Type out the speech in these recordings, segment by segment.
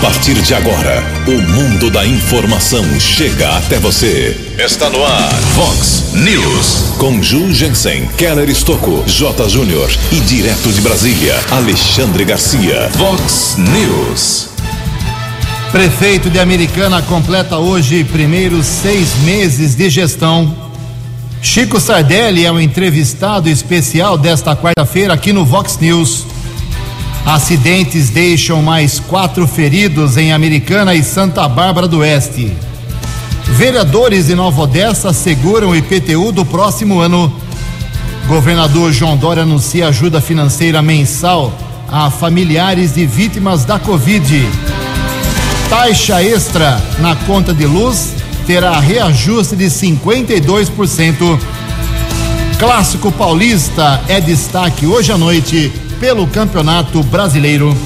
partir de agora, o mundo da informação chega até você. Está no ar, Fox News. Com Ju Jensen, Keller Estocco, J. Júnior e direto de Brasília, Alexandre Garcia. Fox News. Prefeito de Americana completa hoje primeiros seis meses de gestão. Chico Sardelli é o entrevistado especial desta quarta-feira aqui no Vox News. Acidentes deixam mais quatro feridos em Americana e Santa Bárbara do Oeste. Vereadores de Nova Odessa asseguram o IPTU do próximo ano. Governador João Dória anuncia ajuda financeira mensal a familiares de vítimas da Covid. Taxa extra na conta de luz terá reajuste de 52%. Clássico Paulista é destaque hoje à noite pelo Campeonato Brasileiro.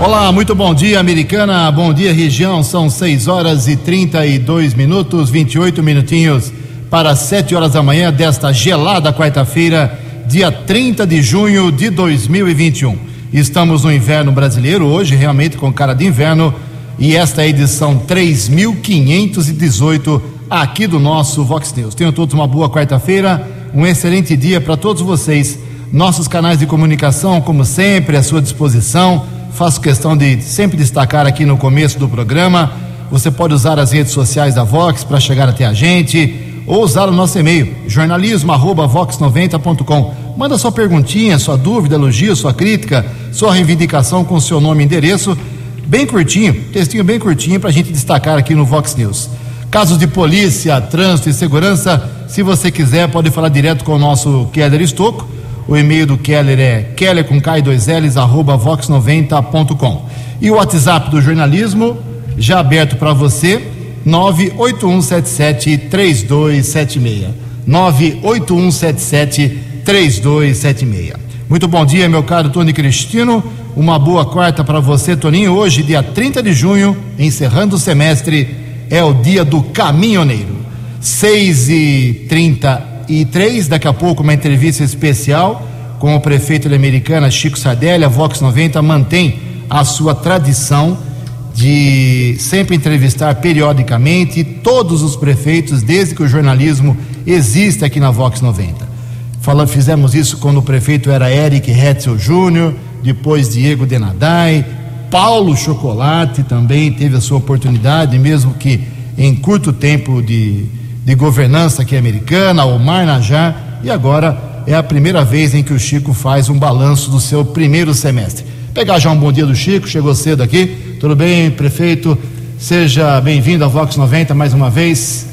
Olá, muito bom dia, Americana. Bom dia, região. São 6 horas e 32 minutos, 28 minutinhos para 7 horas da manhã desta gelada quarta-feira, dia 30 de junho de 2021. Estamos no inverno brasileiro hoje, realmente com cara de inverno, e esta é a edição 3518 aqui do nosso Vox News. Tenham todos uma boa quarta-feira, um excelente dia para todos vocês nossos canais de comunicação, como sempre, à sua disposição. Faço questão de sempre destacar aqui no começo do programa. Você pode usar as redes sociais da Vox para chegar até a gente ou usar o nosso e-mail, jornalismo@vox90.com. Manda sua perguntinha, sua dúvida, elogio, sua crítica, sua reivindicação com seu nome e endereço, bem curtinho, textinho bem curtinho para a gente destacar aqui no Vox News. Casos de polícia, trânsito e segurança, se você quiser, pode falar direto com o nosso Keller Estocco o e-mail do Keller é keller com K2Ls, arroba vox90.com. E o WhatsApp do jornalismo, já aberto para você, 981773276. 981773276. Muito bom dia, meu caro Tony Cristino. Uma boa quarta para você, Toninho. Hoje, dia 30 de junho, encerrando o semestre, é o dia do caminhoneiro. 6 e 30 e três, daqui a pouco, uma entrevista especial com o prefeito de Americana, Chico Sardelli. A Vox 90 mantém a sua tradição de sempre entrevistar periodicamente todos os prefeitos, desde que o jornalismo existe aqui na Vox 90. Falando, fizemos isso quando o prefeito era Eric Hetzel Júnior, depois Diego Denadai, Paulo Chocolate também teve a sua oportunidade, mesmo que em curto tempo de de governança aqui americana, Omar Najar, e agora é a primeira vez em que o Chico faz um balanço do seu primeiro semestre. Pegar já um bom dia do Chico, chegou cedo aqui. Tudo bem, prefeito? Seja bem-vindo ao Vox 90 mais uma vez.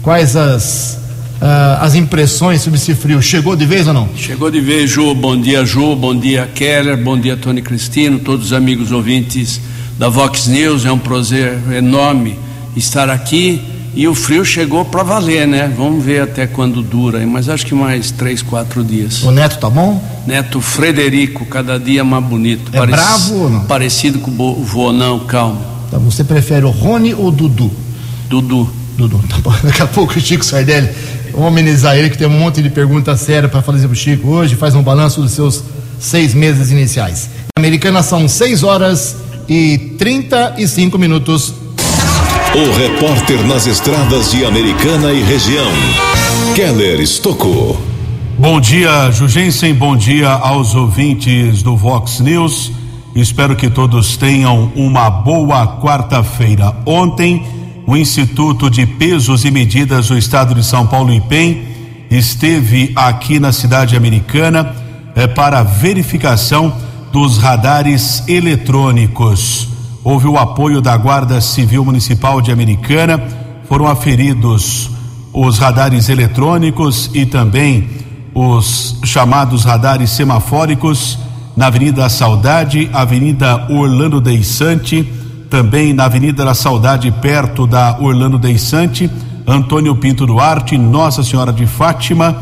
Quais as, uh, as impressões sobre esse frio? Chegou de vez ou não? Chegou de vez, Ju. Bom dia, Ju. Bom dia, Keller. Bom dia, Tony Cristino, todos os amigos ouvintes da Vox News. É um prazer enorme estar aqui e o frio chegou para valer, né? Vamos ver até quando dura, mas acho que mais três, quatro dias. O neto tá bom? Neto Frederico, cada dia mais bonito. É Parec... bravo ou não? Parecido com o vô, não, calma. Tá, você prefere o Rony ou o Dudu? Dudu. Dudu, tá bom. Daqui a pouco o Chico Sardelli, vamos amenizar ele que tem um monte de perguntas sérias para fazer pro Chico hoje, faz um balanço dos seus seis meses iniciais. Americana são seis horas e trinta e cinco minutos. O repórter nas estradas de Americana e região, Keller Estocou. Bom dia, Jugensen. Bom dia aos ouvintes do Vox News. Espero que todos tenham uma boa quarta-feira. Ontem, o Instituto de Pesos e Medidas do Estado de São Paulo, IPEM, esteve aqui na cidade americana é, para verificação dos radares eletrônicos houve o apoio da Guarda Civil Municipal de Americana, foram aferidos os radares eletrônicos e também os chamados radares semafóricos na Avenida Saudade, Avenida Orlando Deissante, também na Avenida da Saudade, perto da Orlando Deissante, Antônio Pinto Duarte, Nossa Senhora de Fátima,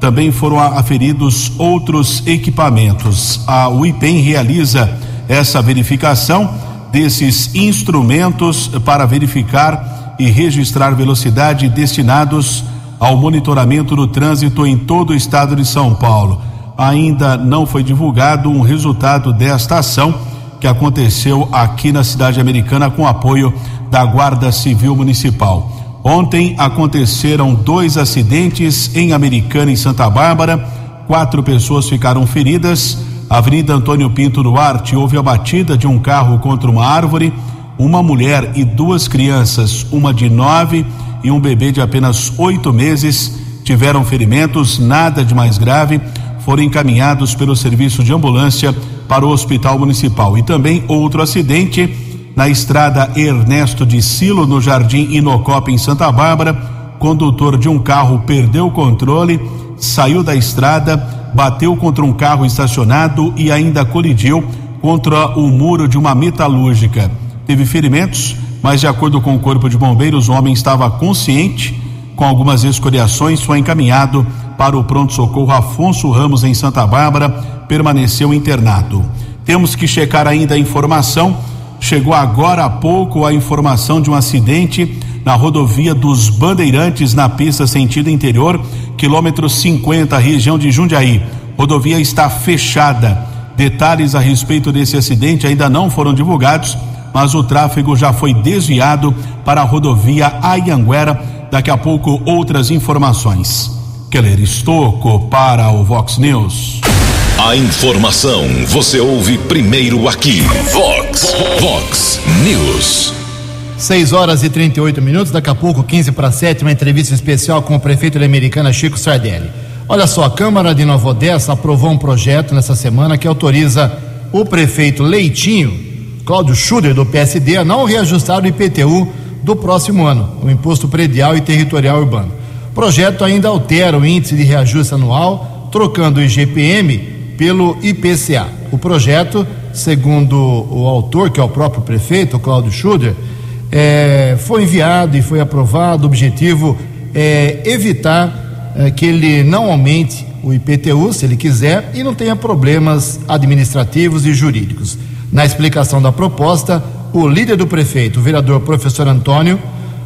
também foram aferidos outros equipamentos. A UIPEM realiza essa verificação desses instrumentos para verificar e registrar velocidade destinados ao monitoramento do trânsito em todo o estado de São Paulo. Ainda não foi divulgado um resultado desta ação que aconteceu aqui na cidade americana com apoio da Guarda Civil Municipal. Ontem aconteceram dois acidentes em Americana e Santa Bárbara, quatro pessoas ficaram feridas. Avenida Antônio Pinto Duarte houve a batida de um carro contra uma árvore. Uma mulher e duas crianças, uma de nove e um bebê de apenas oito meses, tiveram ferimentos, nada de mais grave, foram encaminhados pelo serviço de ambulância para o Hospital Municipal. E também outro acidente na estrada Ernesto de Silo, no Jardim Inocop, em Santa Bárbara. Condutor de um carro perdeu o controle, saiu da estrada, bateu contra um carro estacionado e ainda colidiu contra o muro de uma metalúrgica. Teve ferimentos, mas de acordo com o Corpo de Bombeiros, o homem estava consciente, com algumas escoriações, foi encaminhado para o pronto-socorro Afonso Ramos em Santa Bárbara, permaneceu internado. Temos que checar ainda a informação. Chegou agora há pouco a informação de um acidente na rodovia dos Bandeirantes, na pista sentido interior, quilômetro 50, região de Jundiaí. Rodovia está fechada. Detalhes a respeito desse acidente ainda não foram divulgados, mas o tráfego já foi desviado para a rodovia Ayanguera. Daqui a pouco, outras informações. Keller Estocco para o Vox News. A informação você ouve primeiro aqui. Vox, Vox News. 6 horas e 38 minutos, daqui a pouco, 15 para 7, uma entrevista especial com o prefeito da Americana, Chico Sardelli. Olha só, a Câmara de Nova Odessa aprovou um projeto nessa semana que autoriza o prefeito Leitinho, Cláudio Schuder, do PSD, a não reajustar o IPTU do próximo ano, o Imposto Predial e Territorial Urbano. O projeto ainda altera o índice de reajuste anual, trocando o IGPM pelo IPCA. O projeto, segundo o autor, que é o próprio prefeito, Cláudio Schuder, é, foi enviado e foi aprovado. O objetivo é evitar é, que ele não aumente o IPTU, se ele quiser, e não tenha problemas administrativos e jurídicos. Na explicação da proposta, o líder do prefeito, o vereador professor Antônio,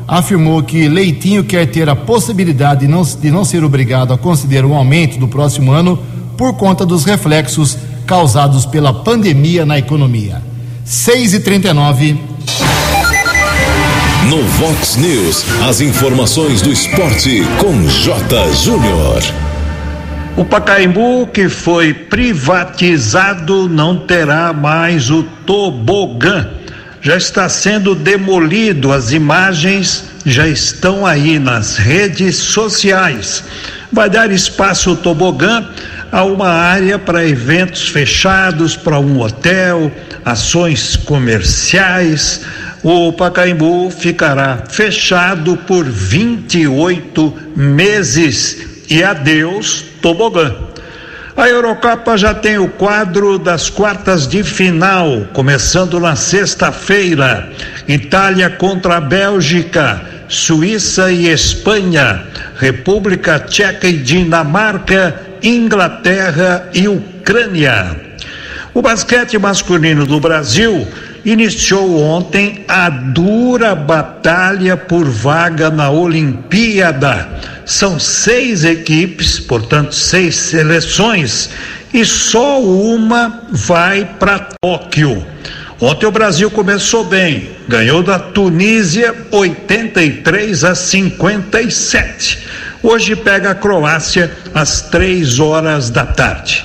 afirmou que Leitinho quer ter a possibilidade de não, de não ser obrigado a considerar um aumento do próximo ano por conta dos reflexos causados pela pandemia na economia. 6 e 39 No Vox News, as informações do esporte com J. Júnior. O Pacaembu, que foi privatizado, não terá mais o tobogã. Já está sendo demolido, as imagens já estão aí nas redes sociais. Vai dar espaço o tobogã a uma área para eventos fechados, para um hotel, ações comerciais. O Pacaembu ficará fechado por 28 meses e adeus tobogã. A Eurocopa já tem o quadro das quartas de final, começando na sexta-feira. Itália contra a Bélgica, Suíça e Espanha, República Tcheca e Dinamarca, Inglaterra e Ucrânia. O basquete masculino do Brasil iniciou ontem a dura batalha por vaga na Olimpíada. São seis equipes, portanto, seis seleções, e só uma vai para Tóquio. Ontem o Brasil começou bem, ganhou da Tunísia 83 a 57. Hoje pega a Croácia às três horas da tarde.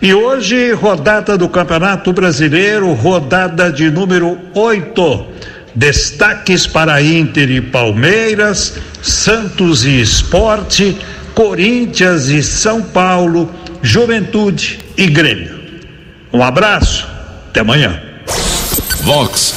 E hoje, rodada do Campeonato Brasileiro, rodada de número 8. Destaques para Inter e Palmeiras, Santos e Esporte, Corinthians e São Paulo, Juventude e Grêmio. Um abraço, até amanhã. Vox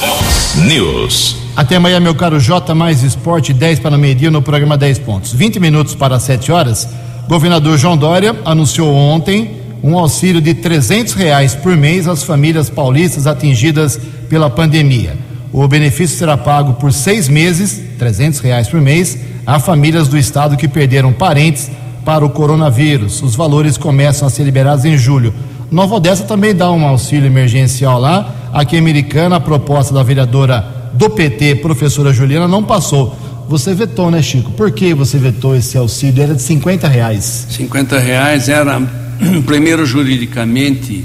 News. Até amanhã, meu caro J mais Esporte, 10 para meio-dia no programa 10 pontos. 20 minutos para 7 horas. Governador João Dória anunciou ontem um auxílio de 300 reais por mês às famílias paulistas atingidas pela pandemia. O benefício será pago por seis meses, 300 reais por mês, a famílias do estado que perderam parentes para o coronavírus. Os valores começam a ser liberados em julho. Nova Odessa também dá um auxílio emergencial lá. Aqui em Americana, a proposta da vereadora do PT, professora Juliana, não passou. Você vetou, né, Chico? Por que você vetou esse auxílio? Era de 50 reais. 50 reais era, primeiro, juridicamente,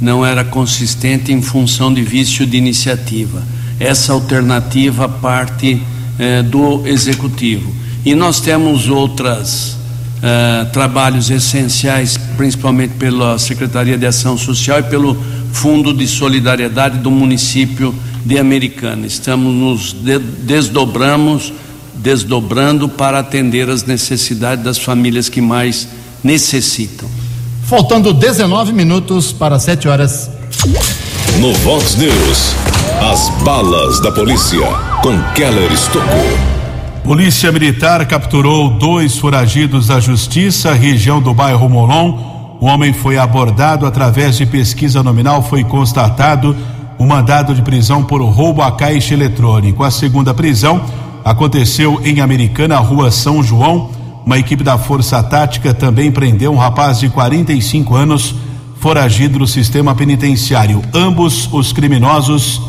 não era consistente em função de vício de iniciativa. Essa alternativa parte eh, do executivo. E nós temos outros eh, trabalhos essenciais, principalmente pela Secretaria de Ação Social e pelo Fundo de Solidariedade do município de Americana. Estamos nos de desdobramos, desdobrando para atender as necessidades das famílias que mais necessitam. Faltando 19 minutos para 7 horas. No Vox News, as balas da polícia com Keller Estocou. Polícia Militar capturou dois foragidos da Justiça, região do bairro Molon. O homem foi abordado através de pesquisa nominal. Foi constatado o mandado de prisão por roubo a caixa eletrônico. A segunda prisão aconteceu em Americana, Rua São João. Uma equipe da Força Tática também prendeu um rapaz de 45 anos, foragido do sistema penitenciário. Ambos os criminosos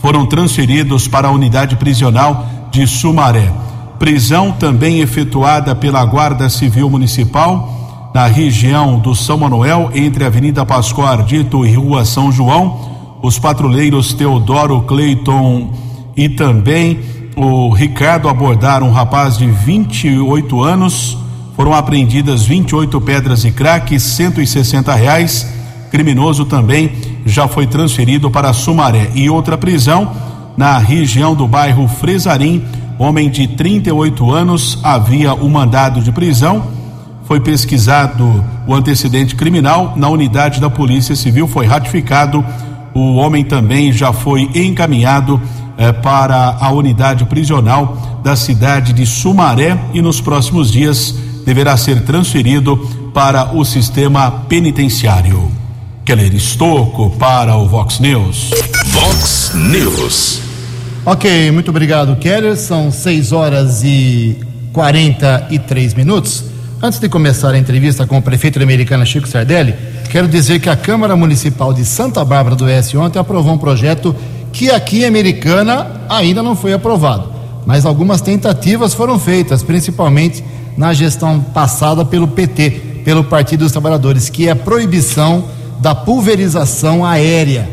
foram transferidos para a unidade prisional de Sumaré. Prisão também efetuada pela Guarda Civil Municipal na região do São Manuel, entre a Avenida Pascoal Ardito e Rua São João. Os patrulheiros Teodoro Cleiton e também o Ricardo abordaram um rapaz de 28 anos. Foram apreendidas 28 pedras de crack, 160 reais. Criminoso também já foi transferido para Sumaré. E outra prisão na região do bairro Fresarim. Homem de 38 anos havia o um mandado de prisão. Foi pesquisado o antecedente criminal na unidade da Polícia Civil. Foi ratificado. O homem também já foi encaminhado eh, para a unidade prisional da cidade de Sumaré e nos próximos dias deverá ser transferido para o sistema penitenciário. Keller Estocco para o Vox News. Vox News. Ok, muito obrigado, Keller. São 6 horas e 43 minutos. Antes de começar a entrevista com o prefeito americano Chico Sardelli, quero dizer que a Câmara Municipal de Santa Bárbara do Oeste ontem aprovou um projeto que aqui em Americana ainda não foi aprovado. Mas algumas tentativas foram feitas, principalmente na gestão passada pelo PT, pelo Partido dos Trabalhadores, que é a proibição da pulverização aérea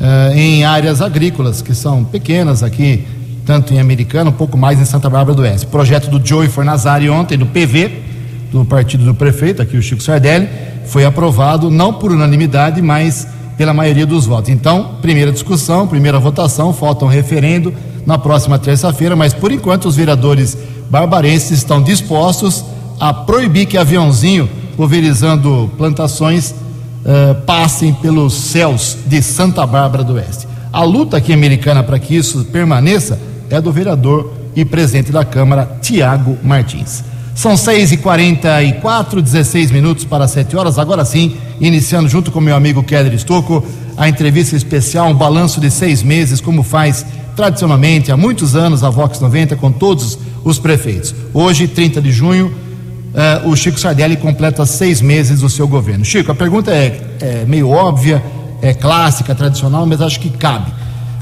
uh, em áreas agrícolas, que são pequenas aqui, tanto em Americana, um pouco mais em Santa Bárbara do Oeste. Projeto do Joey Fornazari ontem, do PV, do partido do prefeito, aqui o Chico Sardelli, foi aprovado não por unanimidade, mas pela maioria dos votos. Então, primeira discussão, primeira votação, falta um referendo na próxima terça-feira, mas por enquanto os vereadores barbarenses estão dispostos a proibir que aviãozinho pulverizando plantações uh, passem pelos céus de Santa Bárbara do Oeste. A luta aqui americana para que isso permaneça é do vereador e presidente da Câmara, Tiago Martins. São 6 e 44 16 minutos para 7 horas. Agora sim, iniciando junto com meu amigo Keller Estocco, a entrevista especial, um balanço de seis meses, como faz tradicionalmente há muitos anos a Vox 90 com todos os prefeitos. Hoje, 30 de junho, uh, o Chico Sardelli completa seis meses do seu governo. Chico, a pergunta é, é meio óbvia, é clássica, tradicional, mas acho que cabe.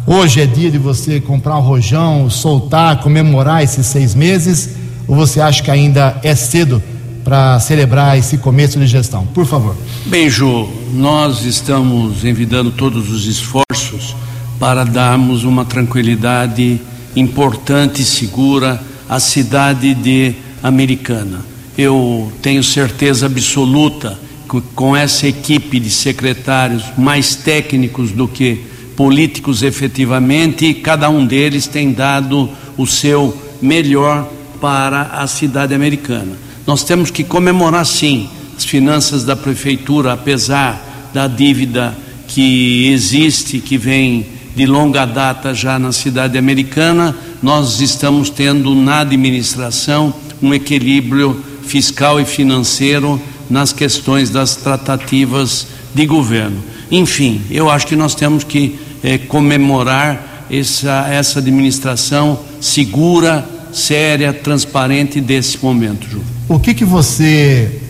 Hoje é dia de você comprar um rojão, soltar, comemorar esses seis meses ou você acha que ainda é cedo para celebrar esse começo de gestão? Por favor. Bem, Ju, nós estamos envidando todos os esforços para darmos uma tranquilidade importante e segura à cidade de Americana. Eu tenho certeza absoluta que com essa equipe de secretários mais técnicos do que políticos efetivamente, cada um deles tem dado o seu melhor para a cidade americana. Nós temos que comemorar sim as finanças da prefeitura, apesar da dívida que existe, que vem de longa data já na cidade americana, nós estamos tendo na administração um equilíbrio fiscal e financeiro nas questões das tratativas de governo. Enfim, eu acho que nós temos que eh, comemorar essa, essa administração segura, séria, transparente desse momento, Ju. O que que você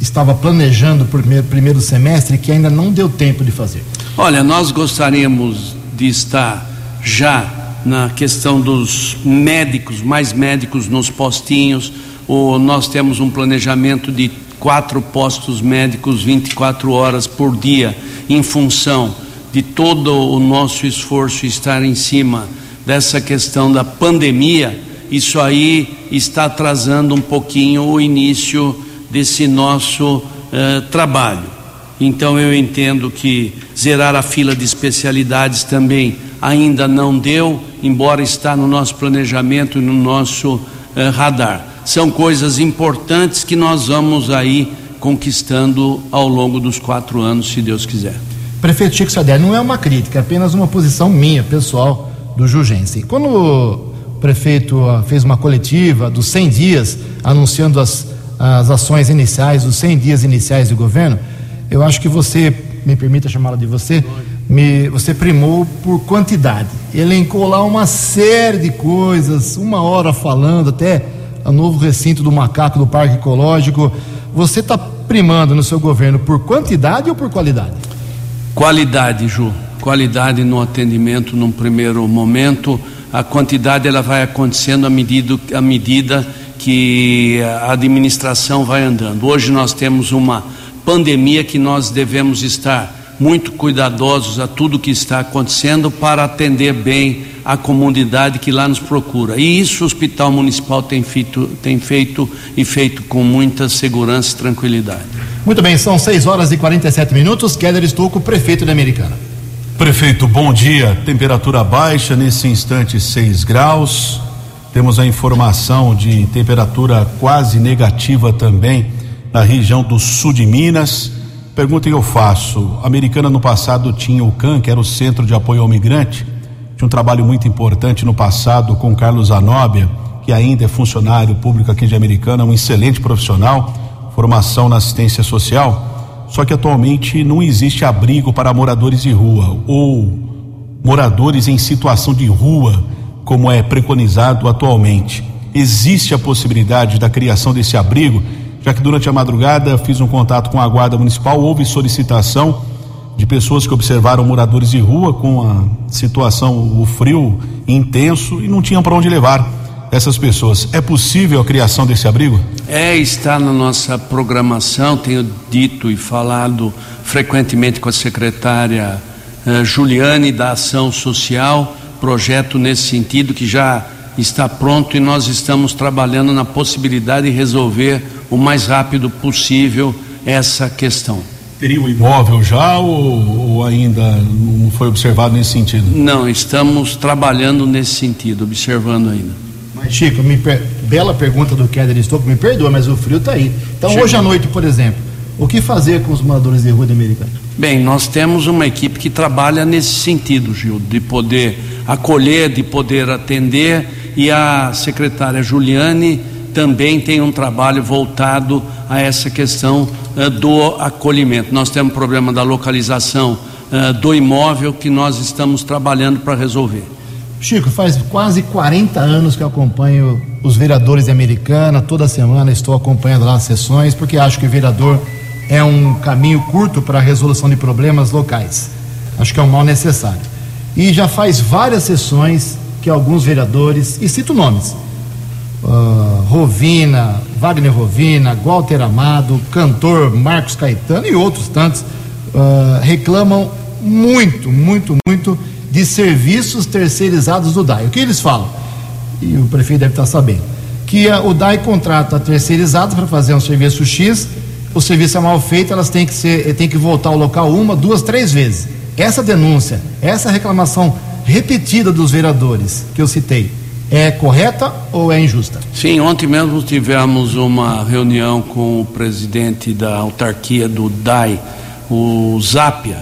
estava planejando para o primeiro semestre que ainda não deu tempo de fazer? Olha, nós gostaríamos de estar já na questão dos médicos, mais médicos nos postinhos. O, nós temos um planejamento de quatro postos médicos 24 horas por dia em função de todo o nosso esforço estar em cima dessa questão da pandemia, isso aí está atrasando um pouquinho o início desse nosso eh, trabalho. Então eu entendo que zerar a fila de especialidades também ainda não deu, embora está no nosso planejamento e no nosso eh, radar. São coisas importantes que nós vamos aí conquistando ao longo dos quatro anos, se Deus quiser. Prefeito Chico Sader, não é uma crítica, é apenas uma posição minha, pessoal, do Jugense. Quando prefeito fez uma coletiva dos 100 dias, anunciando as, as ações iniciais, os 100 dias iniciais do governo, eu acho que você, me permita chamá-la de você, me, você primou por quantidade. Elencou lá uma série de coisas, uma hora falando, até o novo recinto do macaco do Parque Ecológico. Você está primando no seu governo por quantidade ou por qualidade? Qualidade, Ju. Qualidade no atendimento num primeiro momento. A quantidade ela vai acontecendo à medida, à medida que a administração vai andando. Hoje nós temos uma pandemia que nós devemos estar muito cuidadosos a tudo que está acontecendo para atender bem a comunidade que lá nos procura. E isso o Hospital Municipal tem feito, tem feito e feito com muita segurança e tranquilidade. Muito bem, são 6 horas e 47 minutos. Keller Estouco, prefeito da Americana. Prefeito, bom dia. Temperatura baixa, nesse instante 6 graus. Temos a informação de temperatura quase negativa também na região do sul de Minas. Pergunta que eu faço: a Americana no passado tinha o CAN, que era o Centro de Apoio ao Migrante, tinha um trabalho muito importante no passado com Carlos Anóbia, que ainda é funcionário público aqui de Americana, um excelente profissional, formação na assistência social. Só que atualmente não existe abrigo para moradores de rua ou moradores em situação de rua, como é preconizado atualmente. Existe a possibilidade da criação desse abrigo? já que durante a madrugada fiz um contato com a Guarda Municipal, houve solicitação de pessoas que observaram moradores de rua com a situação, o frio intenso e não tinham para onde levar essas pessoas. É possível a criação desse abrigo? É, está na nossa programação, tenho dito e falado frequentemente com a secretária eh, Juliane da Ação Social, projeto nesse sentido que já está pronto e nós estamos trabalhando na possibilidade de resolver o mais rápido possível essa questão. Teria o imóvel já ou, ou, ainda não foi observado nesse sentido? Não, estamos trabalhando nesse sentido, observando ainda. Mas, Chico, per... bela pergunta do Keller Stouco, me perdoa, mas o frio está aí. Então, Chico. hoje à noite, por exemplo, o que fazer com os moradores de rua de Americana? Bem, nós temos uma equipe que trabalha nesse sentido, Gil, de poder acolher, de poder atender, e a secretária Juliane também tem um trabalho voltado a essa questão uh, do acolhimento. Nós temos problema da localização uh, do imóvel que nós estamos trabalhando para resolver. Chico, faz quase 40 anos que eu acompanho os vereadores de Americana, toda semana estou acompanhando lá as sessões, porque acho que o vereador é um caminho curto para a resolução de problemas locais. Acho que é um mal necessário. E já faz várias sessões que alguns vereadores, e cito nomes, uh, Rovina, Wagner Rovina, Walter Amado, cantor Marcos Caetano e outros tantos uh, reclamam muito, muito, muito de serviços terceirizados do DAI. O que eles falam? E o prefeito deve estar sabendo. Que a, o DAI contrata terceirizados para fazer um serviço X, o serviço é mal feito, elas têm que, ser, têm que voltar ao local uma, duas, três vezes. Essa denúncia, essa reclamação repetida dos vereadores que eu citei, é correta ou é injusta? Sim, ontem mesmo tivemos uma reunião com o presidente da autarquia do DAI, o Zápia,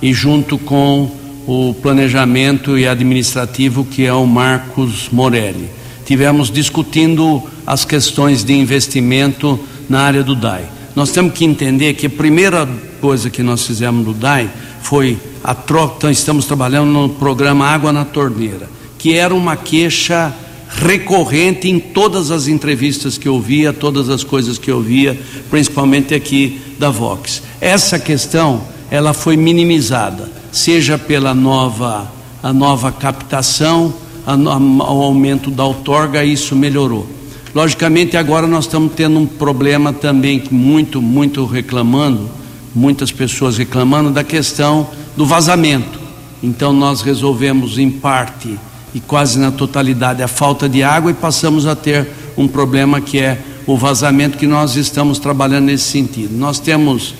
e junto com o planejamento e administrativo, que é o Marcos Morelli. Tivemos discutindo as questões de investimento na área do DAI. Nós temos que entender que a primeira coisa que nós fizemos no DAI foi a troca, então estamos trabalhando no programa Água na Torneira que era uma queixa recorrente em todas as entrevistas que eu via, todas as coisas que eu via, principalmente aqui da Vox. Essa questão, ela foi minimizada, seja pela nova a nova captação, a, o aumento da outorga, isso melhorou. Logicamente, agora nós estamos tendo um problema também muito, muito reclamando muitas pessoas reclamando da questão do vazamento. Então nós resolvemos em parte e quase na totalidade a falta de água e passamos a ter um problema que é o vazamento que nós estamos trabalhando nesse sentido. Nós temos,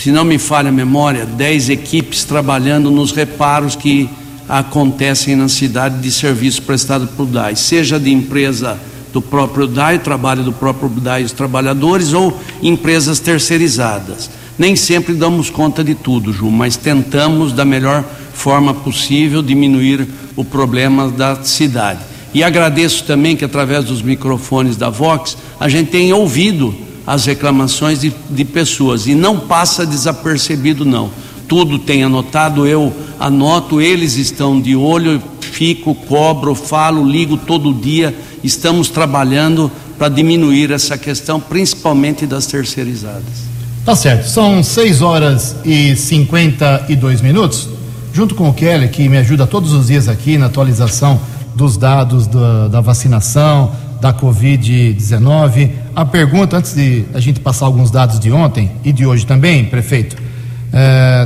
se não me falha a memória, 10 equipes trabalhando nos reparos que acontecem na cidade de serviço prestado por DAI, seja de empresa do próprio DAI, trabalho do próprio DAI os trabalhadores ou empresas terceirizadas. Nem sempre damos conta de tudo, Ju, mas tentamos da melhor forma possível diminuir o problema da cidade. E agradeço também que através dos microfones da Vox a gente tem ouvido as reclamações de, de pessoas e não passa desapercebido não. Tudo tem anotado, eu anoto, eles estão de olho, fico, cobro, falo, ligo todo dia. Estamos trabalhando para diminuir essa questão, principalmente das terceirizadas. Tá certo, são 6 horas e 52 minutos. Junto com o Kelly, que me ajuda todos os dias aqui na atualização dos dados da, da vacinação, da Covid-19. A pergunta, antes de a gente passar alguns dados de ontem e de hoje também, prefeito,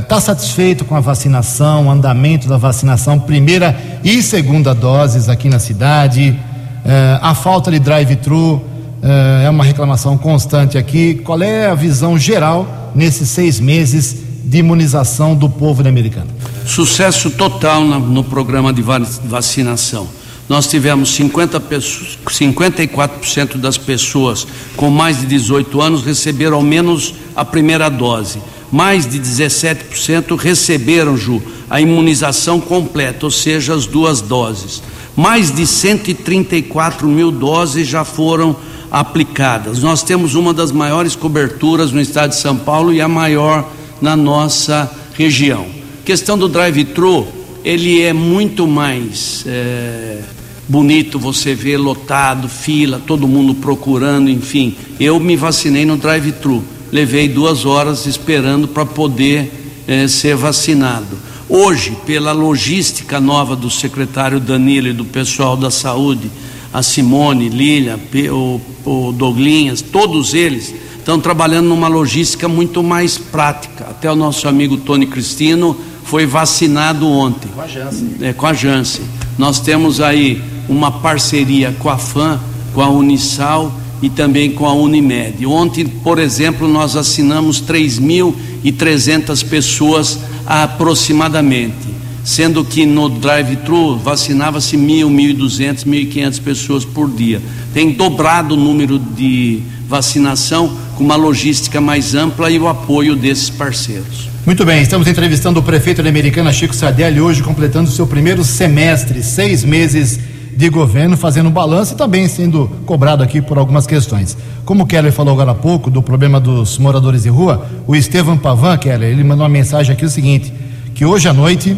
está é, satisfeito com a vacinação, andamento da vacinação, primeira e segunda doses aqui na cidade? É, a falta de drive-thru é, é uma reclamação constante aqui. Qual é a visão geral nesses seis meses de imunização do povo americano? Sucesso total no programa de vacinação nós tivemos 50 pessoas, 54% das pessoas com mais de 18 anos receberam ao menos a primeira dose. Mais de 17% receberam, Ju, a imunização completa, ou seja, as duas doses. Mais de 134 mil doses já foram aplicadas. Nós temos uma das maiores coberturas no estado de São Paulo e a maior na nossa região. Questão do drive-thru, ele é muito mais é, bonito você ver lotado, fila, todo mundo procurando, enfim. Eu me vacinei no drive-thru, levei duas horas esperando para poder é, ser vacinado. Hoje, pela logística nova do secretário Danilo e do pessoal da saúde, a Simone, Lília, o, o Douglinhas, todos eles estão trabalhando numa logística muito mais prática. Até o nosso amigo Tony Cristino foi vacinado ontem. Com a Janssen. É, com a Janssen. Nós temos aí uma parceria com a FAM, com a Unisal e também com a Unimed. Ontem, por exemplo, nós assinamos 3.300 pessoas aproximadamente, sendo que no drive-thru vacinava-se 1.000, 1.200, 1.500 pessoas por dia. Tem dobrado o número de vacinação com uma logística mais ampla e o apoio desses parceiros. Muito bem, estamos entrevistando o prefeito da Americana, Chico Sardelli, hoje completando o seu primeiro semestre, seis meses de governo, fazendo balanço e também sendo cobrado aqui por algumas questões. Como o Keller falou agora há pouco do problema dos moradores de rua, o Estevam Pavan, Keller, ele mandou uma mensagem aqui o seguinte, que hoje à noite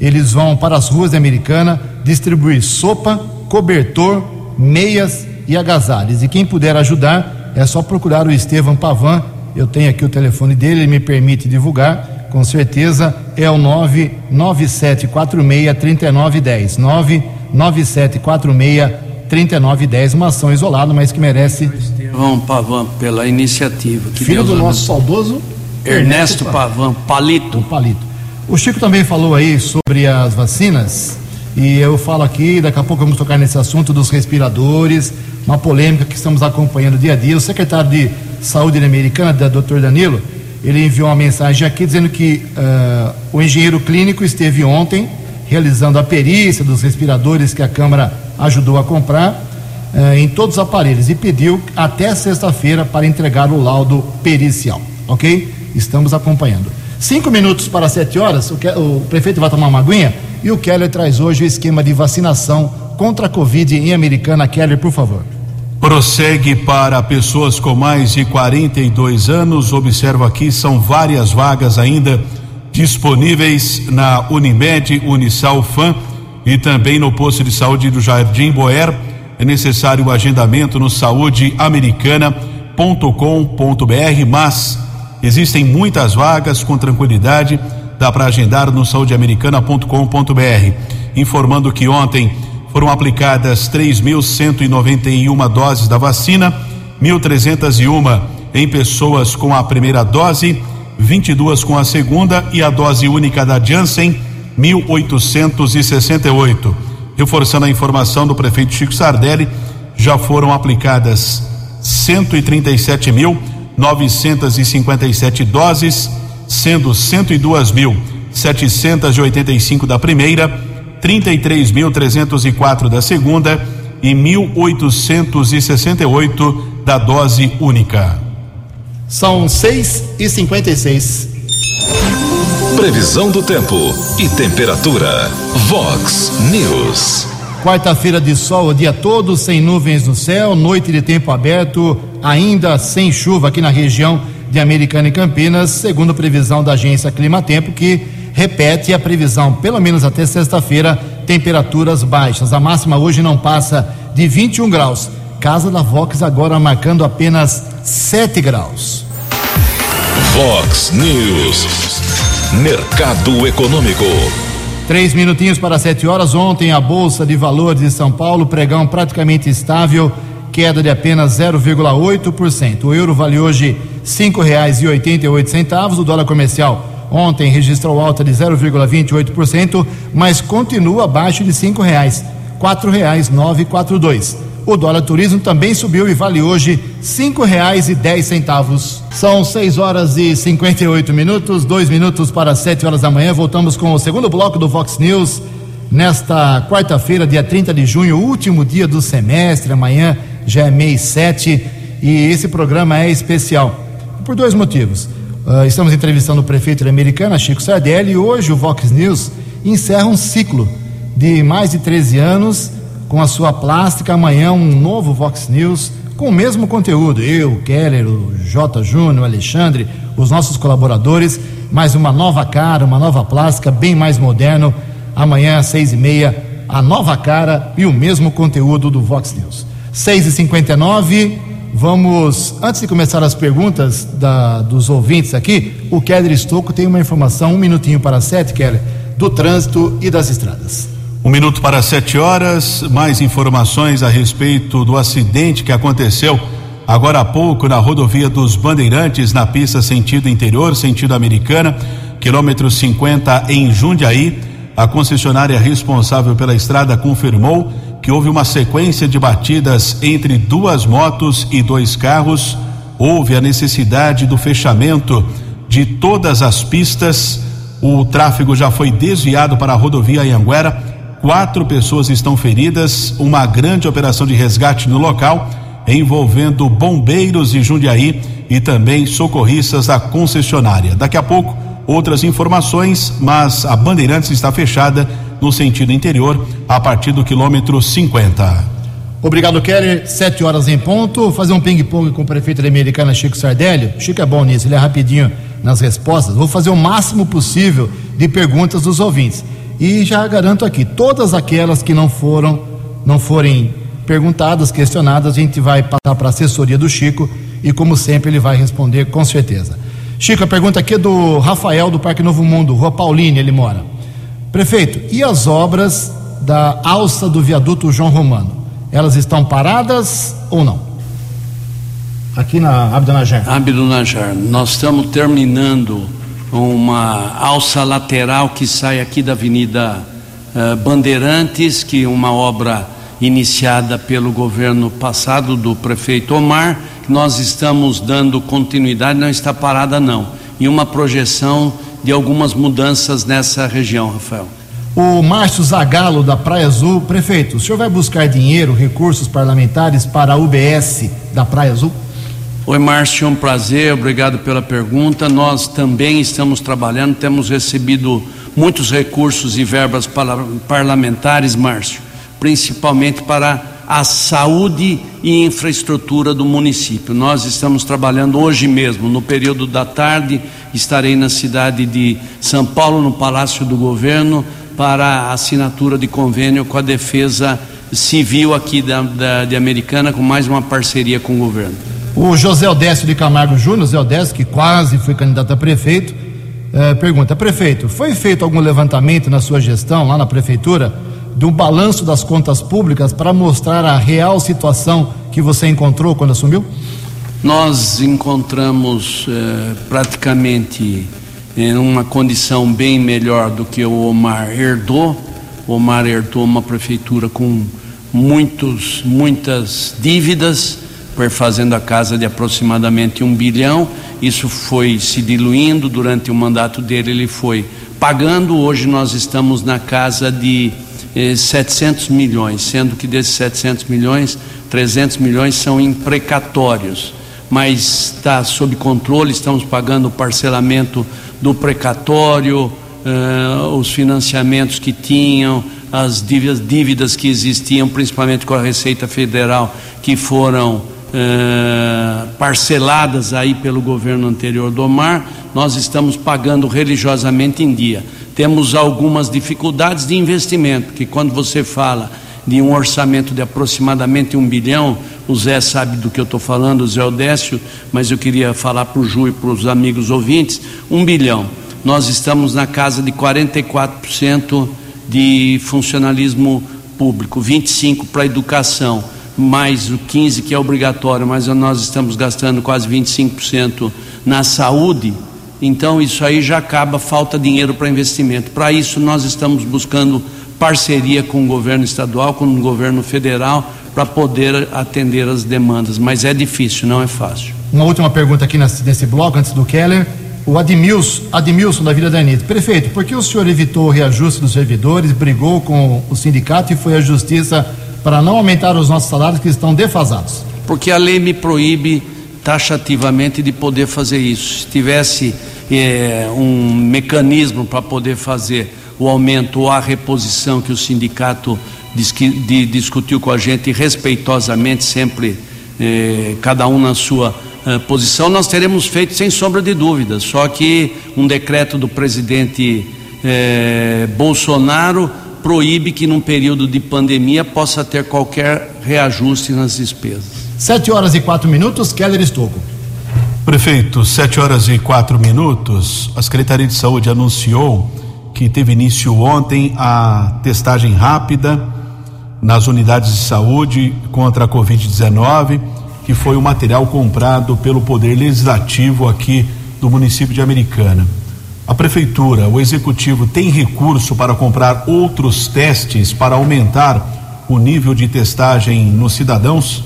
eles vão para as ruas da Americana distribuir sopa, cobertor, meias e agasalhos. E quem puder ajudar, é só procurar o Estevam Pavan eu tenho aqui o telefone dele, ele me permite divulgar, com certeza é o 997463910. 997463910, uma ação isolada, mas que merece. Estevão Pavan, pela iniciativa. Que Filho Deus do nosso saudoso Ernesto Pavan, Palito. O Palito. O Chico também falou aí sobre as vacinas, e eu falo aqui, daqui a pouco vamos tocar nesse assunto dos respiradores, uma polêmica que estamos acompanhando dia a dia. O secretário de Saúde Americana, Dr. Danilo, ele enviou uma mensagem aqui dizendo que uh, o engenheiro clínico esteve ontem realizando a perícia dos respiradores que a Câmara ajudou a comprar uh, em todos os aparelhos e pediu até sexta-feira para entregar o laudo pericial. Ok? Estamos acompanhando. Cinco minutos para sete horas, o, que, o prefeito vai tomar uma aguinha e o Keller traz hoje o esquema de vacinação contra a Covid em Americana. Keller, por favor prossegue para pessoas com mais de 42 anos. Observo aqui, são várias vagas ainda disponíveis na Unimed, Unisal Fan e também no posto de saúde do Jardim Boer. É necessário o agendamento no saudeamericana.com.br, mas existem muitas vagas com tranquilidade. Dá para agendar no saudeamericana.com.br. Informando que ontem foram aplicadas 3.191 doses da vacina, 1.301 em pessoas com a primeira dose 22 com a segunda e a dose única da Janssen 1868. Reforçando a informação do prefeito Chico Sardelli, já foram aplicadas 137.957 doses, sendo 102.785 da primeira, 33.304 da segunda e 1.868 da dose única. São 6 e 56 Previsão do tempo e temperatura. Vox News. Quarta-feira de sol o dia todo, sem nuvens no céu, noite de tempo aberto, ainda sem chuva aqui na região de Americana e Campinas, segundo previsão da agência Climatempo, que repete a previsão, pelo menos até sexta-feira, temperaturas baixas. A máxima hoje não passa de 21 graus. Casa da Vox agora marcando apenas 7 graus. Vox News. Mercado Econômico. Três minutinhos para sete horas. Ontem a Bolsa de Valores de São Paulo, pregão praticamente estável, queda de apenas 0,8%. O euro vale hoje cinco reais e oitenta e oito centavos. O dólar comercial ontem registrou alta de 0,28%, mas continua abaixo de cinco reais, quatro reais nove quatro dois. O dólar turismo também subiu e vale hoje cinco reais e dez centavos. São seis horas e 58 minutos, dois minutos para sete horas da manhã. Voltamos com o segundo bloco do Vox News. Nesta quarta-feira, dia 30 de junho, último dia do semestre, amanhã já é mês 7 e esse programa é especial por dois motivos. Uh, estamos entrevistando o prefeito Americana, Chico Sardelli, e hoje o Vox News encerra um ciclo de mais de 13 anos com a sua plástica. Amanhã, um novo Vox News com o mesmo conteúdo. Eu, Keller, o J. Júnior, Alexandre, os nossos colaboradores, mais uma nova cara, uma nova plástica, bem mais moderno. Amanhã, às seis e meia, a nova cara e o mesmo conteúdo do Vox News. Seis e cinquenta e nove, vamos, antes de começar as perguntas da, dos ouvintes aqui, o Keller Estocco tem uma informação, um minutinho para sete, Keller, do trânsito e das estradas. Um minuto para sete horas, mais informações a respeito do acidente que aconteceu agora há pouco na rodovia dos Bandeirantes, na pista sentido interior, sentido americana, quilômetro 50 em Jundiaí. A concessionária responsável pela estrada confirmou que houve uma sequência de batidas entre duas motos e dois carros. Houve a necessidade do fechamento de todas as pistas. O tráfego já foi desviado para a rodovia Anhanguera Quatro pessoas estão feridas, uma grande operação de resgate no local, envolvendo bombeiros de Jundiaí e também socorristas da concessionária. Daqui a pouco, outras informações, mas a Bandeirantes está fechada no sentido interior a partir do quilômetro 50. Obrigado, Kelly. Sete horas em ponto. Fazer um ping-pong com o prefeito da Americana, Chico Sardelli. Chico é bom nisso, ele é rapidinho nas respostas. Vou fazer o máximo possível de perguntas dos ouvintes. E já garanto aqui, todas aquelas que não foram, não forem perguntadas, questionadas, a gente vai passar para a assessoria do Chico e, como sempre, ele vai responder com certeza. Chico, a pergunta aqui é do Rafael do Parque Novo Mundo, Rua Pauline, ele mora. Prefeito, e as obras da alça do viaduto João Romano? Elas estão paradas ou não? Aqui na Abdo Najar. Abdo Najar, nós estamos terminando uma alça lateral que sai aqui da Avenida uh, Bandeirantes, que é uma obra iniciada pelo governo passado do prefeito Omar, nós estamos dando continuidade, não está parada não, e uma projeção de algumas mudanças nessa região, Rafael. O Márcio Zagalo da Praia Azul, prefeito, o senhor vai buscar dinheiro, recursos parlamentares para a UBS da Praia Azul? Oi, Márcio, é um prazer, obrigado pela pergunta. Nós também estamos trabalhando, temos recebido muitos recursos e verbas parlamentares, Márcio, principalmente para a saúde e infraestrutura do município. Nós estamos trabalhando hoje mesmo, no período da tarde, estarei na cidade de São Paulo, no Palácio do Governo, para a assinatura de convênio com a Defesa Civil aqui da, da de Americana, com mais uma parceria com o governo. O José Odécio de Camargo Júnior, José Odécio, que quase foi candidato a prefeito, eh, pergunta: prefeito, foi feito algum levantamento na sua gestão, lá na prefeitura, um balanço das contas públicas para mostrar a real situação que você encontrou quando assumiu? Nós encontramos eh, praticamente em uma condição bem melhor do que o Omar herdou. O Omar herdou uma prefeitura com muitos, muitas dívidas, perfazendo a casa de aproximadamente um bilhão. Isso foi se diluindo durante o mandato dele, ele foi pagando. Hoje nós estamos na casa de eh, 700 milhões, sendo que desses 700 milhões, 300 milhões são em precatórios mas está sob controle, estamos pagando o parcelamento do precatório, uh, os financiamentos que tinham, as dívidas, dívidas, que existiam, principalmente com a Receita Federal, que foram uh, parceladas aí pelo governo anterior do Omar, nós estamos pagando religiosamente em dia. Temos algumas dificuldades de investimento, porque quando você fala de um orçamento de aproximadamente um bilhão, o Zé sabe do que eu estou falando, o Zé Odécio, mas eu queria falar para o Ju e para os amigos ouvintes, um bilhão. Nós estamos na casa de 44% de funcionalismo público, 25% para educação, mais o 15% que é obrigatório, mas nós estamos gastando quase 25% na saúde. Então isso aí já acaba, falta dinheiro para investimento. Para isso nós estamos buscando parceria com o governo estadual, com o governo federal, para poder atender as demandas. Mas é difícil, não é fácil. Uma última pergunta aqui nesse bloco, antes do Keller. O Admilson, Admilson da Vila da Anitta. Prefeito, por que o senhor evitou o reajuste dos servidores, brigou com o sindicato e foi à justiça para não aumentar os nossos salários que estão defasados? Porque a lei me proíbe taxativamente de poder fazer isso. Se tivesse é, um mecanismo para poder fazer o aumento ou a reposição que o sindicato discutiu com a gente respeitosamente, sempre eh, cada um na sua eh, posição, nós teremos feito sem sombra de dúvida. Só que um decreto do presidente eh, Bolsonaro proíbe que num período de pandemia possa ter qualquer reajuste nas despesas. Sete horas e quatro minutos, Keller Estocco. Prefeito, sete horas e quatro minutos, a Secretaria de Saúde anunciou que teve início ontem a testagem rápida nas unidades de saúde contra a Covid-19, que foi o material comprado pelo Poder Legislativo aqui do município de Americana. A prefeitura, o executivo tem recurso para comprar outros testes para aumentar o nível de testagem nos cidadãos?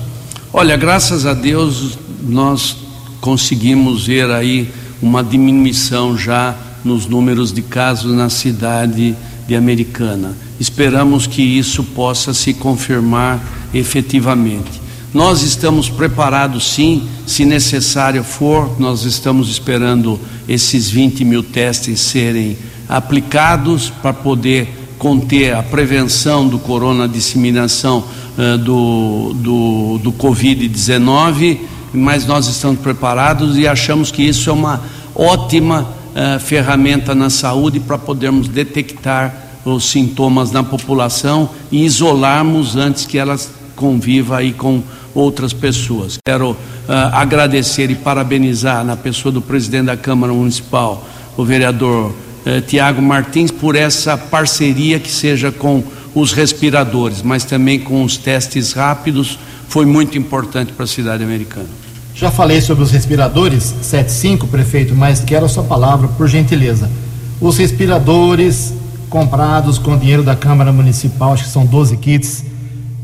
Olha, graças a Deus nós conseguimos ver aí uma diminuição já nos números de casos na cidade de Americana. Esperamos que isso possa se confirmar efetivamente. Nós estamos preparados, sim, se necessário for, nós estamos esperando esses 20 mil testes serem aplicados para poder conter a prevenção do corona, disseminação uh, do, do, do Covid-19, mas nós estamos preparados e achamos que isso é uma ótima uh, ferramenta na saúde para podermos detectar os sintomas na população e isolarmos antes que elas conviva aí com outras pessoas. Quero uh, agradecer e parabenizar na pessoa do presidente da Câmara Municipal, o vereador uh, Tiago Martins, por essa parceria que seja com os respiradores, mas também com os testes rápidos, foi muito importante para a cidade americana. Já falei sobre os respiradores, 75, prefeito, mas quero a sua palavra, por gentileza. Os respiradores comprados com dinheiro da Câmara Municipal, acho que são 12 kits,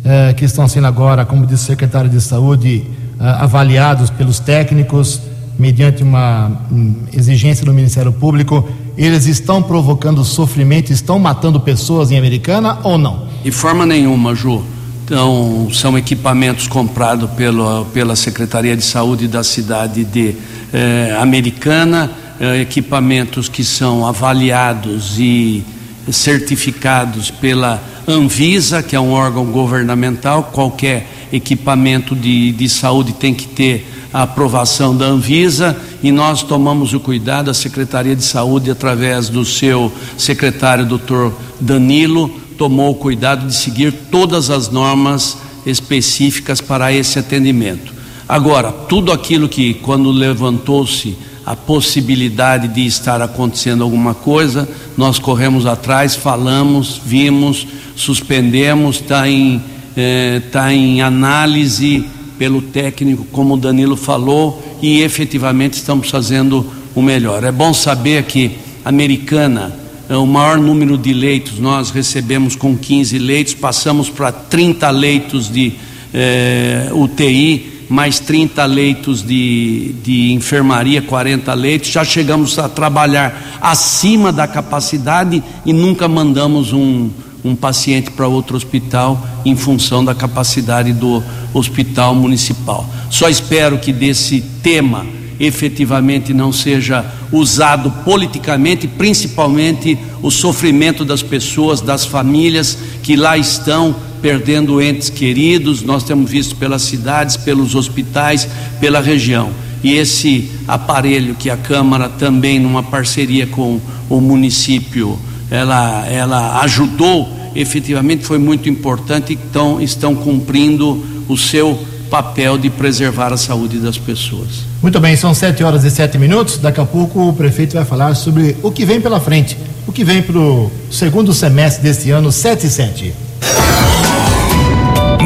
eh, que estão sendo agora, como disse o secretário de Saúde, eh, avaliados pelos técnicos, mediante uma um, exigência do Ministério Público. Eles estão provocando sofrimento, estão matando pessoas em Americana ou não? De forma nenhuma, Ju. Então, são equipamentos comprados pela, pela Secretaria de Saúde da cidade de eh, Americana, eh, equipamentos que são avaliados e certificados pela Anvisa, que é um órgão governamental. Qualquer equipamento de, de saúde tem que ter a aprovação da Anvisa e nós tomamos o cuidado, a Secretaria de Saúde, através do seu secretário, doutor Danilo tomou o cuidado de seguir todas as normas específicas para esse atendimento. Agora, tudo aquilo que, quando levantou-se a possibilidade de estar acontecendo alguma coisa, nós corremos atrás, falamos, vimos, suspendemos, está em, eh, em análise pelo técnico, como o Danilo falou, e efetivamente estamos fazendo o melhor. É bom saber que Americana, é o maior número de leitos, nós recebemos com 15 leitos, passamos para 30 leitos de eh, UTI, mais 30 leitos de, de enfermaria, 40 leitos, já chegamos a trabalhar acima da capacidade e nunca mandamos um, um paciente para outro hospital em função da capacidade do hospital municipal. Só espero que desse tema efetivamente não seja usado politicamente, principalmente o sofrimento das pessoas, das famílias que lá estão perdendo entes queridos. Nós temos visto pelas cidades, pelos hospitais, pela região. E esse aparelho que a Câmara também, numa parceria com o município, ela, ela ajudou efetivamente foi muito importante e então, estão cumprindo o seu papel de preservar a saúde das pessoas. Muito bem, são sete horas e sete minutos. Daqui a pouco o prefeito vai falar sobre o que vem pela frente, o que vem para o segundo semestre deste ano, 7 e 7.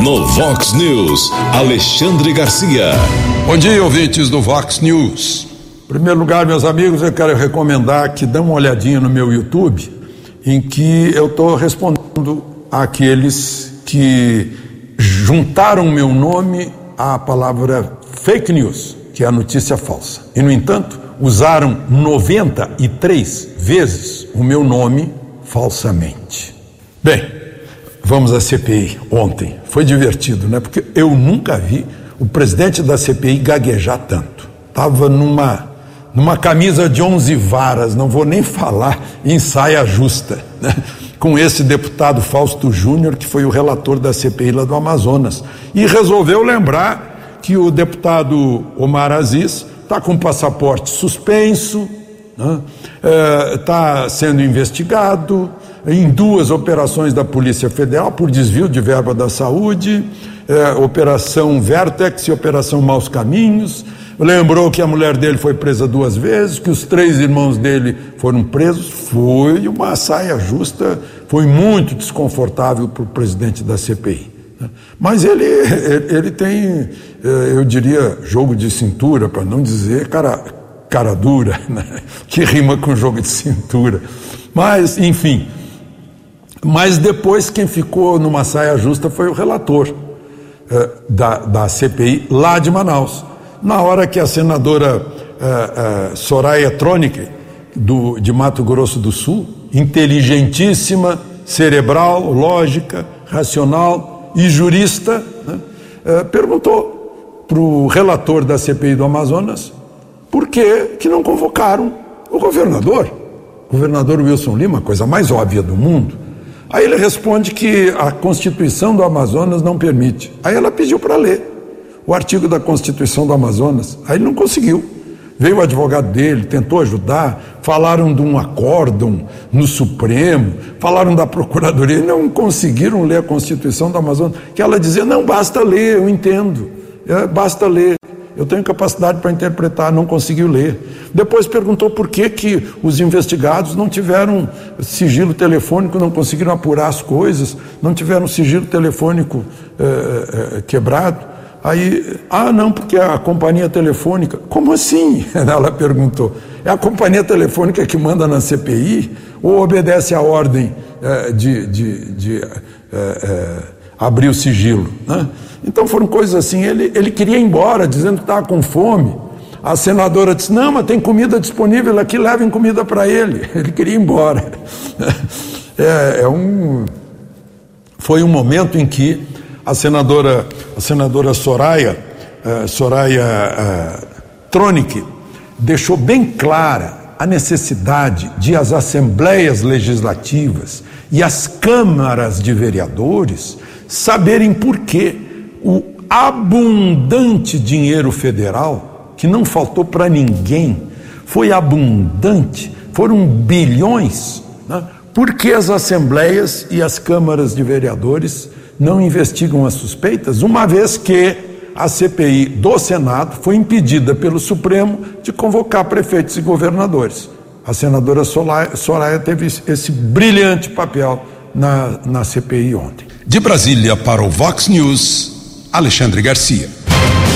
No Vox News, Alexandre Garcia. Bom dia, ouvintes do Vox News. Em primeiro lugar, meus amigos, eu quero recomendar que dê uma olhadinha no meu YouTube, em que eu estou respondendo àqueles que juntaram meu nome à palavra fake news, que é a notícia falsa. E, no entanto, usaram 93 vezes o meu nome falsamente. Bem, vamos à CPI ontem. Foi divertido, né? Porque eu nunca vi o presidente da CPI gaguejar tanto. Estava numa, numa camisa de 11 varas, não vou nem falar em saia justa, né? com esse deputado Fausto Júnior, que foi o relator da CPI lá do Amazonas. E resolveu lembrar que o deputado Omar Aziz está com passaporte suspenso, está né? é, tá sendo investigado em duas operações da Polícia Federal por desvio de verba da saúde, é, Operação Vertex e Operação Maus Caminhos lembrou que a mulher dele foi presa duas vezes, que os três irmãos dele foram presos. Foi uma saia justa, foi muito desconfortável para o presidente da CPI. Né? Mas ele, ele tem, eh, eu diria, jogo de cintura, para não dizer cara, cara dura, né? que rima com jogo de cintura. Mas, enfim. Mas depois quem ficou numa saia justa foi o relator eh, da, da CPI lá de Manaus na hora que a senadora uh, uh, Soraya Tronic, do, de Mato Grosso do Sul, inteligentíssima, cerebral, lógica, racional e jurista, né, uh, perguntou para o relator da CPI do Amazonas por que, que não convocaram o governador, o governador Wilson Lima, coisa mais óbvia do mundo. Aí ele responde que a Constituição do Amazonas não permite. Aí ela pediu para ler o artigo da Constituição do Amazonas. Aí ele não conseguiu. Veio o advogado dele, tentou ajudar, falaram de um acórdão no Supremo, falaram da Procuradoria, não conseguiram ler a Constituição do Amazonas, que ela dizia, não, basta ler, eu entendo, é, basta ler. Eu tenho capacidade para interpretar, não conseguiu ler. Depois perguntou por que, que os investigados não tiveram sigilo telefônico, não conseguiram apurar as coisas, não tiveram sigilo telefônico é, é, quebrado. Aí, ah, não, porque a companhia telefônica. Como assim? Ela perguntou. É a companhia telefônica que manda na CPI ou obedece à ordem é, de, de, de é, é, abrir o sigilo? Né? Então foram coisas assim. Ele, ele queria ir embora, dizendo que estava com fome. A senadora disse: Não, mas tem comida disponível aqui, levem comida para ele. Ele queria ir embora. É, é um, foi um momento em que a senadora, a senadora Soraya, uh, Soraya uh, Tronic, deixou bem clara a necessidade de as assembleias legislativas e as câmaras de vereadores saberem por que o abundante dinheiro federal, que não faltou para ninguém, foi abundante, foram bilhões, né? porque as assembleias e as câmaras de vereadores não investigam as suspeitas, uma vez que a CPI do Senado foi impedida pelo Supremo de convocar prefeitos e governadores. A senadora Soraya teve esse brilhante papel na, na CPI ontem. De Brasília para o Vox News, Alexandre Garcia.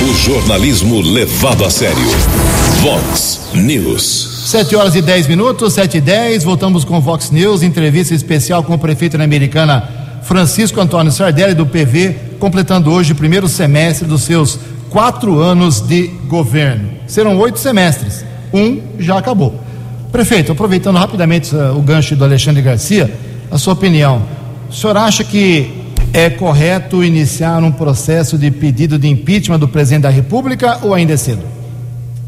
O jornalismo levado a sério. Vox News. 7 horas e 10 minutos, 7 e 10. Voltamos com Vox News, entrevista especial com o prefeito da Americana, Francisco Antônio Sardelli, do PV, completando hoje o primeiro semestre dos seus quatro anos de governo. Serão oito semestres. Um já acabou. Prefeito, aproveitando rapidamente uh, o gancho do Alexandre Garcia, a sua opinião. O senhor acha que é correto iniciar um processo de pedido de impeachment do presidente da República ou ainda é cedo?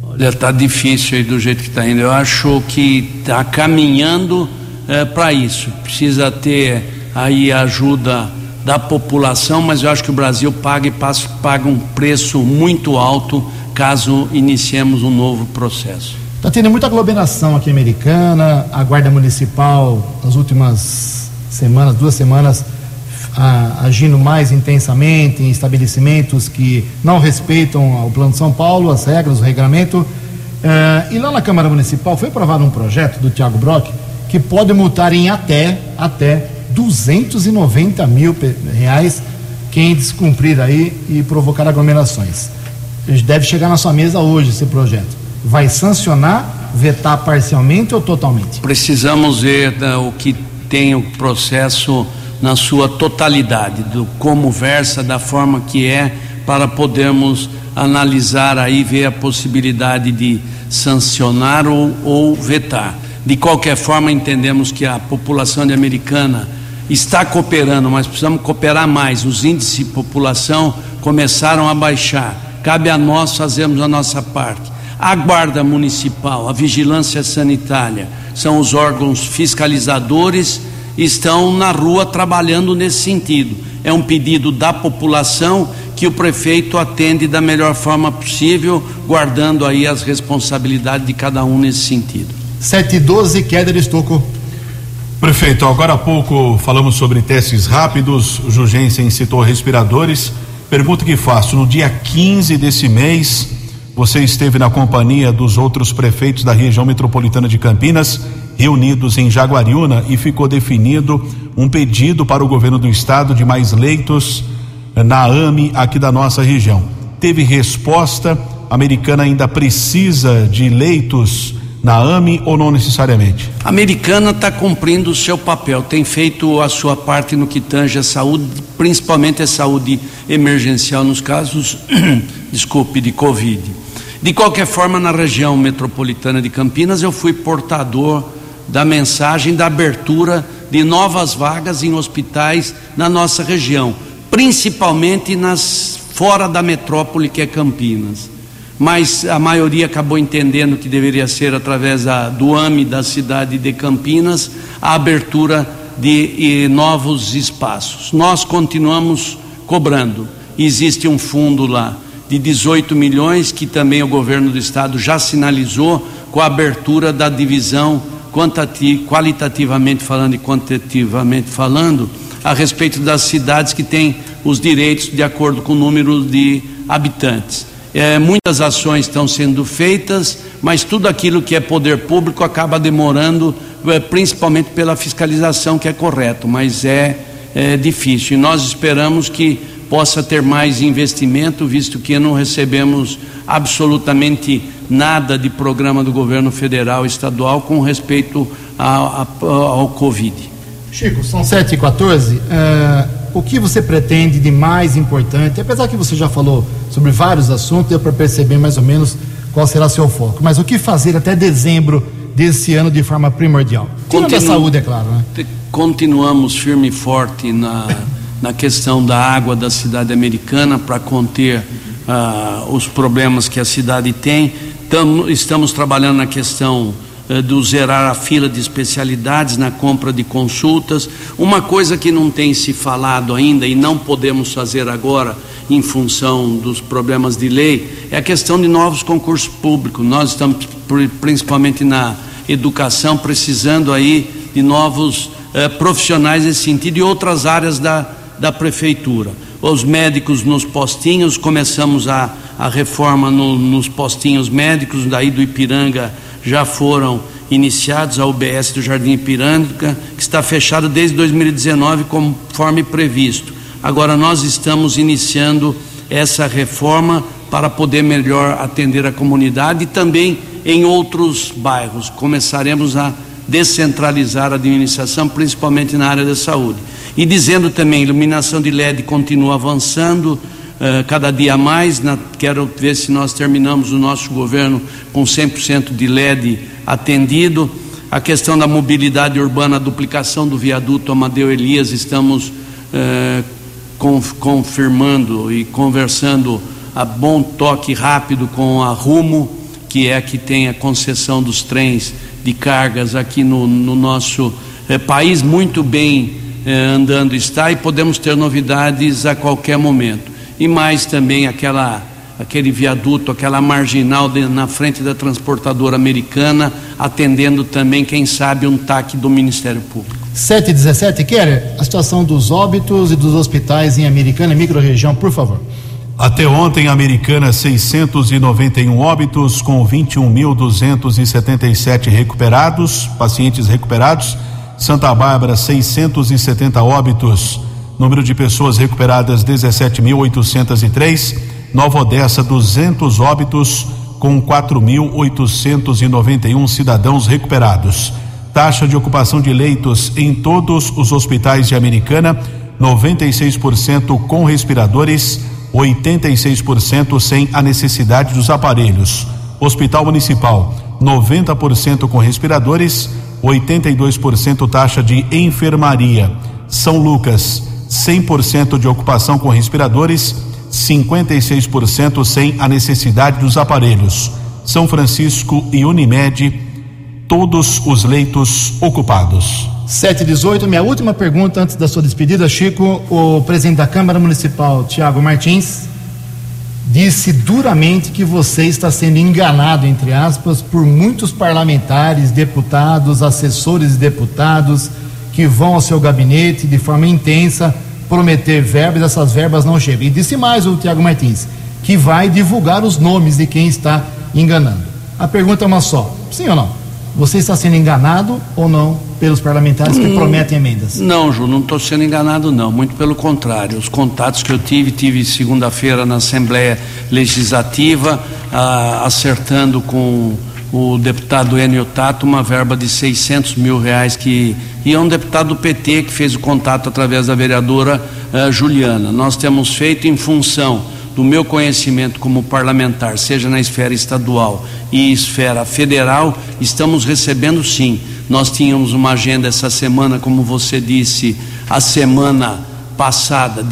Olha, está difícil aí do jeito que está indo. Eu acho que está caminhando é, para isso. Precisa ter aí a ajuda da população, mas eu acho que o Brasil paga e paga um preço muito alto caso iniciemos um novo processo. Está tendo muita aglomeração aqui americana, a Guarda Municipal, nas últimas semanas, duas semanas, a, agindo mais intensamente em estabelecimentos que não respeitam o Plano de São Paulo, as regras, o regulamento. Eh, e lá na Câmara Municipal foi aprovado um projeto do Tiago Brock que pode multar em até, até 290 mil reais quem descumprir aí e provocar aglomerações. Deve chegar na sua mesa hoje esse projeto. Vai sancionar, vetar parcialmente ou totalmente? Precisamos ver né, o que tem o processo na sua totalidade, do como versa, da forma que é, para podermos analisar aí, ver a possibilidade de sancionar ou, ou vetar. De qualquer forma, entendemos que a população de americana está cooperando, mas precisamos cooperar mais. Os índices de população começaram a baixar. Cabe a nós fazermos a nossa parte. A Guarda Municipal, a Vigilância Sanitária, são os órgãos fiscalizadores estão na rua trabalhando nesse sentido. É um pedido da população que o prefeito atende da melhor forma possível, guardando aí as responsabilidades de cada um nesse sentido. 7 e 12, Kéder Estocco. Prefeito, agora há pouco falamos sobre testes rápidos, o Jugensen citou respiradores. Pergunta que faço: no dia 15 desse mês, você esteve na companhia dos outros prefeitos da região metropolitana de Campinas reunidos em Jaguariúna e ficou definido um pedido para o governo do estado de mais leitos na AME aqui da nossa região. Teve resposta, a americana ainda precisa de leitos na AME ou não necessariamente? A americana está cumprindo o seu papel, tem feito a sua parte no que tange a saúde, principalmente a saúde emergencial nos casos, desculpe, de Covid. De qualquer forma, na região metropolitana de Campinas, eu fui portador da mensagem da abertura de novas vagas em hospitais na nossa região, principalmente nas fora da metrópole que é Campinas. Mas a maioria acabou entendendo que deveria ser através da, do AME da cidade de Campinas a abertura de, novos espaços. Nós continuamos cobrando. Existe um fundo lá de 18 milhões que também o governo do estado já sinalizou com a abertura da divisão qualitativamente falando e quantitativamente falando, a respeito das cidades que têm os direitos de acordo com o número de habitantes. É, muitas ações estão sendo feitas, mas tudo aquilo que é poder público acaba demorando, é, principalmente pela fiscalização, que é correto, mas é, é difícil. E nós esperamos que possa ter mais investimento, visto que não recebemos absolutamente nada de programa do governo federal e estadual com respeito a, a, ao Covid. Chico, são 7 e 14 uh, é, O que você pretende de mais importante? Apesar que você já falou sobre vários assuntos, deu para perceber mais ou menos qual será seu foco. Mas o que fazer até dezembro desse ano de forma primordial? Continu... a saúde, é claro. Né? Continuamos firme e forte na, na questão da água da cidade americana para conter uh, os problemas que a cidade tem Tamo, estamos trabalhando na questão do zerar a fila de especialidades na compra de consultas. Uma coisa que não tem se falado ainda e não podemos fazer agora, em função dos problemas de lei, é a questão de novos concursos públicos. Nós estamos, principalmente na educação, precisando aí de novos eh, profissionais nesse sentido e outras áreas da, da prefeitura. Os médicos nos postinhos, começamos a a reforma no, nos postinhos médicos, daí do Ipiranga já foram iniciados, a UBS do Jardim Ipiranga, que está fechado desde 2019, conforme previsto. Agora nós estamos iniciando essa reforma para poder melhor atender a comunidade e também em outros bairros. Começaremos a descentralizar a administração, principalmente na área da saúde. E dizendo também, iluminação de LED continua avançando uh, cada dia mais. Na, quero ver se nós terminamos o nosso governo com 100% de LED atendido. A questão da mobilidade urbana, a duplicação do viaduto Amadeu Elias, estamos uh, confirmando e conversando a bom toque rápido com a Rumo, que é a que tem a concessão dos trens de cargas aqui no, no nosso eh, país, muito bem andando está e podemos ter novidades a qualquer momento. E mais também aquela aquele viaduto, aquela marginal de, na frente da transportadora americana, atendendo também, quem sabe, um TAC do Ministério Público. 7 e 17, Keller, a situação dos óbitos e dos hospitais em Americana e microrregião, por favor. Até ontem, Americana 691 óbitos com 21.277 recuperados, pacientes recuperados. Santa Bárbara 670 óbitos, número de pessoas recuperadas 17.803. Nova Odessa 200 óbitos com 4.891 cidadãos recuperados. Taxa de ocupação de leitos em todos os hospitais de Americana 96% com respiradores 86% sem a necessidade dos aparelhos. Hospital Municipal, 90% com respiradores, 82% taxa de enfermaria. São Lucas, 100% de ocupação com respiradores, 56% sem a necessidade dos aparelhos. São Francisco e Unimed, todos os leitos ocupados. 718, minha última pergunta antes da sua despedida, Chico. O presidente da Câmara Municipal, Tiago Martins, disse duramente que você está sendo enganado, entre aspas, por muitos parlamentares, deputados, assessores de deputados que vão ao seu gabinete de forma intensa prometer verbas, essas verbas não chegam. E disse mais o Tiago Martins, que vai divulgar os nomes de quem está enganando. A pergunta é uma só: sim ou não? Você está sendo enganado ou não pelos parlamentares que hum, prometem emendas? Não, Ju, não estou sendo enganado, não. Muito pelo contrário. Os contatos que eu tive, tive segunda-feira na Assembleia Legislativa, ah, acertando com o deputado Enio Tato uma verba de 600 mil reais que e é um deputado do PT que fez o contato através da vereadora ah, Juliana. Nós temos feito em função do meu conhecimento como parlamentar, seja na esfera estadual e esfera federal, estamos recebendo sim. Nós tínhamos uma agenda essa semana, como você disse, a semana passada,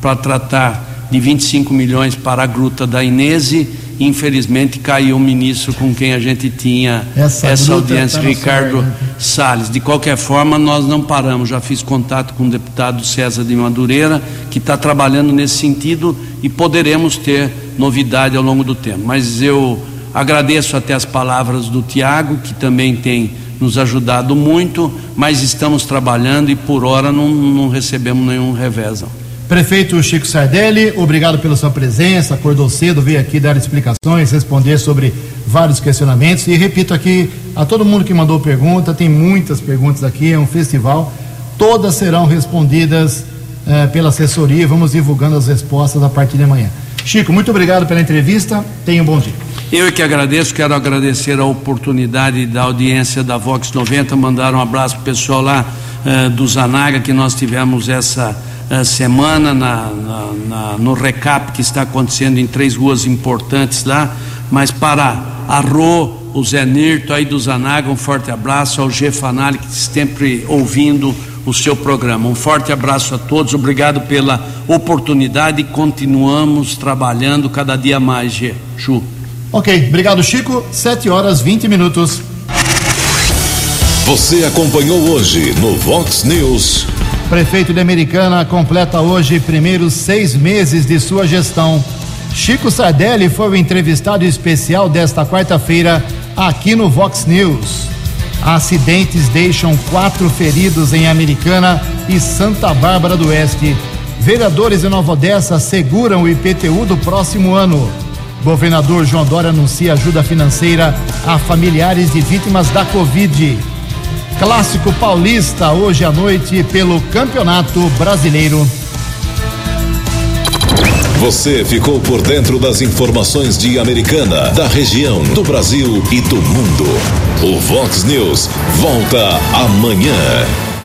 para tratar de 25 milhões para a gruta da Inese infelizmente caiu o ministro com quem a gente tinha essa, essa audiência, tá Ricardo né? Salles. De qualquer forma, nós não paramos. Já fiz contato com o deputado César de Madureira, que está trabalhando nesse sentido e poderemos ter novidade ao longo do tempo. Mas eu agradeço até as palavras do Tiago, que também tem nos ajudado muito, mas estamos trabalhando e por hora não, não recebemos nenhum revés. Não. Prefeito Chico Sardelli, obrigado pela sua presença, acordou cedo, veio aqui dar explicações, responder sobre vários questionamentos e repito aqui a todo mundo que mandou pergunta, tem muitas perguntas aqui, é um festival, todas serão respondidas eh, pela assessoria, vamos divulgando as respostas a partir de amanhã. Chico, muito obrigado pela entrevista, tenha um bom dia. Eu que agradeço, quero agradecer a oportunidade da audiência da Vox 90, mandar um abraço pro pessoal lá eh, do Zanaga, que nós tivemos essa semana na, na, na, no recap que está acontecendo em três ruas importantes lá, mas para a Rô, o Zé Nirto aí do Zanaga, um forte abraço ao G Fanali que sempre ouvindo o seu programa. Um forte abraço a todos, obrigado pela oportunidade e continuamos trabalhando cada dia mais, G. Chu. Ok, obrigado Chico, 7 horas 20 minutos. Você acompanhou hoje no Vox News. Prefeito de Americana completa hoje primeiros seis meses de sua gestão. Chico Sardelli foi o entrevistado especial desta quarta-feira aqui no Vox News. Acidentes deixam quatro feridos em Americana e Santa Bárbara do Oeste. Vereadores de Nova Odessa seguram o IPTU do próximo ano. Governador João Dória anuncia ajuda financeira a familiares de vítimas da Covid. Clássico Paulista hoje à noite pelo Campeonato Brasileiro. Você ficou por dentro das informações de Americana, da região, do Brasil e do mundo. O Vox News volta amanhã.